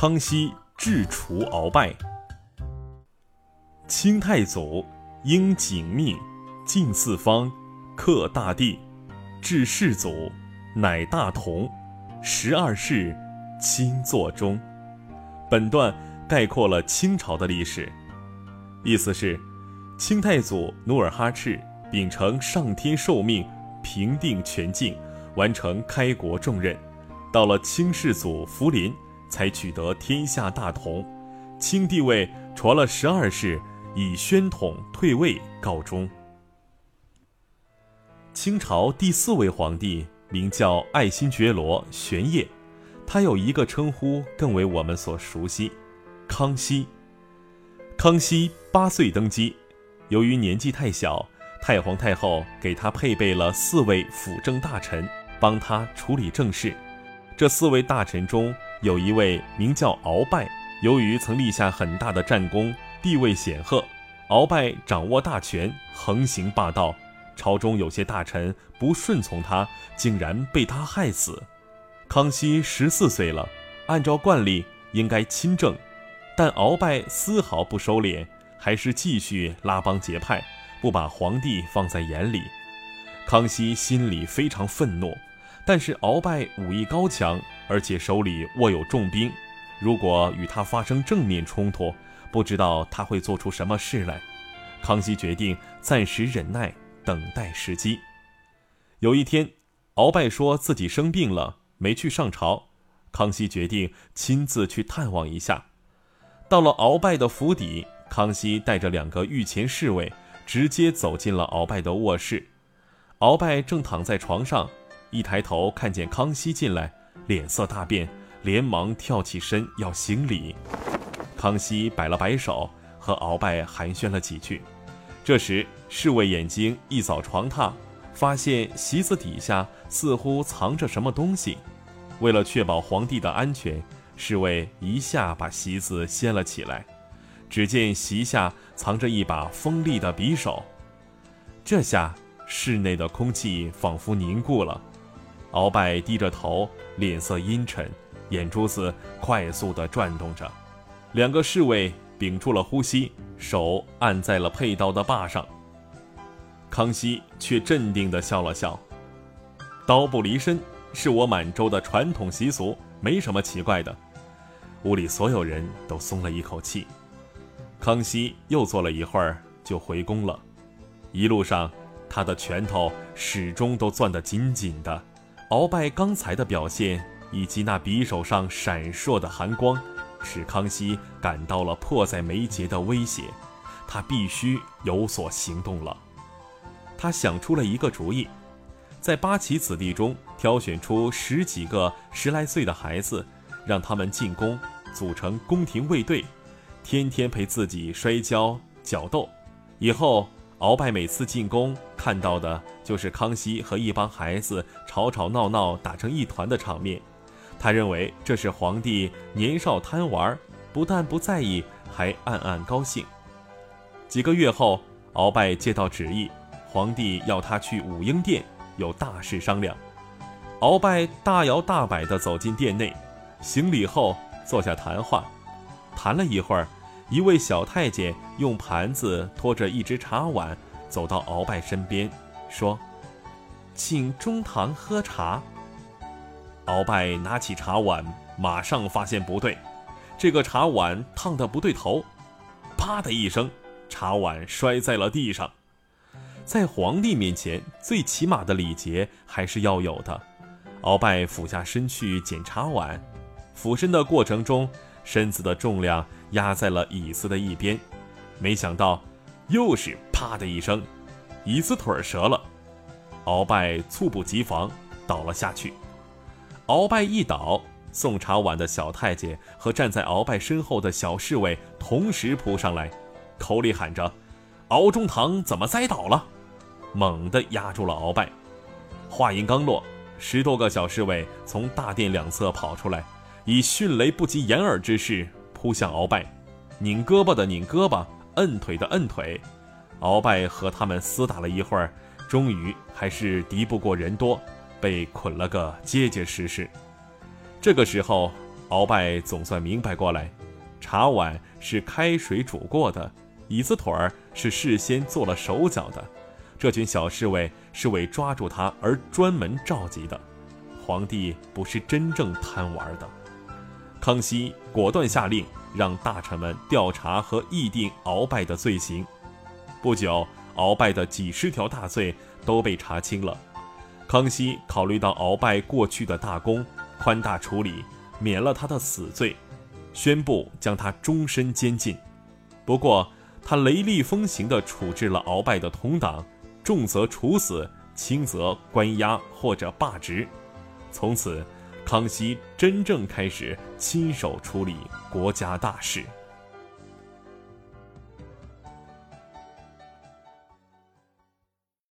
康熙治除鳌拜。清太祖应景命，敬四方，克大地，治世祖，乃大同，十二世，亲作中。本段概括了清朝的历史，意思是，清太祖努尔哈赤秉承上天受命，平定全境，完成开国重任。到了清世祖福临，才取得天下大同，清帝位传了十二世。以宣统退位告终。清朝第四位皇帝名叫爱新觉罗玄烨，他有一个称呼更为我们所熟悉——康熙。康熙八岁登基，由于年纪太小，太皇太后给他配备了四位辅政大臣，帮他处理政事。这四位大臣中有一位名叫鳌拜，由于曾立下很大的战功。地位显赫，鳌拜掌握大权，横行霸道。朝中有些大臣不顺从他，竟然被他害死。康熙十四岁了，按照惯例应该亲政，但鳌拜丝毫不收敛，还是继续拉帮结派，不把皇帝放在眼里。康熙心里非常愤怒，但是鳌拜武艺高强，而且手里握有重兵，如果与他发生正面冲突，不知道他会做出什么事来，康熙决定暂时忍耐，等待时机。有一天，鳌拜说自己生病了，没去上朝。康熙决定亲自去探望一下。到了鳌拜的府邸，康熙带着两个御前侍卫，直接走进了鳌拜的卧室。鳌拜正躺在床上，一抬头看见康熙进来，脸色大变，连忙跳起身要行礼。康熙摆了摆手，和鳌拜寒暄了几句。这时，侍卫眼睛一扫床榻，发现席子底下似乎藏着什么东西。为了确保皇帝的安全，侍卫一下把席子掀了起来。只见席下藏着一把锋利的匕首。这下，室内的空气仿佛凝固了。鳌拜低着头，脸色阴沉，眼珠子快速地转动着。两个侍卫屏住了呼吸，手按在了佩刀的把上。康熙却镇定地笑了笑：“刀不离身，是我满洲的传统习俗，没什么奇怪的。”屋里所有人都松了一口气。康熙又坐了一会儿，就回宫了。一路上，他的拳头始终都攥得紧紧的。鳌拜刚才的表现，以及那匕首上闪烁的寒光。使康熙感到了迫在眉睫的威胁，他必须有所行动了。他想出了一个主意，在八旗子弟中挑选出十几个十来岁的孩子，让他们进宫，组成宫廷卫队，天天陪自己摔跤角斗。以后，鳌拜每次进宫看到的就是康熙和一帮孩子吵吵闹闹打成一团的场面。他认为这是皇帝年少贪玩，不但不在意，还暗暗高兴。几个月后，鳌拜接到旨意，皇帝要他去武英殿，有大事商量。鳌拜大摇大摆地走进殿内，行礼后坐下谈话。谈了一会儿，一位小太监用盘子托着一只茶碗，走到鳌拜身边，说：“请中堂喝茶。”鳌拜拿起茶碗，马上发现不对，这个茶碗烫得不对头，啪的一声，茶碗摔在了地上。在皇帝面前，最起码的礼节还是要有的。鳌拜俯下身去捡茶碗，俯身的过程中，身子的重量压在了椅子的一边，没想到又是啪的一声，椅子腿折了，鳌拜猝不及防倒了下去。鳌拜一倒，送茶碗的小太监和站在鳌拜身后的小侍卫同时扑上来，口里喊着：“敖中堂怎么栽倒了？”猛地压住了鳌拜。话音刚落，十多个小侍卫从大殿两侧跑出来，以迅雷不及掩耳之势扑向鳌拜，拧胳膊的拧胳膊，摁腿的摁腿。鳌拜和他们厮打了一会儿，终于还是敌不过人多。被捆了个结结实实。这个时候，鳌拜总算明白过来，茶碗是开水煮过的，椅子腿儿是事先做了手脚的，这群小侍卫是为抓住他而专门召集的。皇帝不是真正贪玩的。康熙果断下令，让大臣们调查和议定鳌拜的罪行。不久，鳌拜的几十条大罪都被查清了。康熙考虑到鳌拜过去的大功，宽大处理，免了他的死罪，宣布将他终身监禁。不过，他雷厉风行地处置了鳌拜的同党，重则处死，轻则关押或者罢职。从此，康熙真正开始亲手处理国家大事。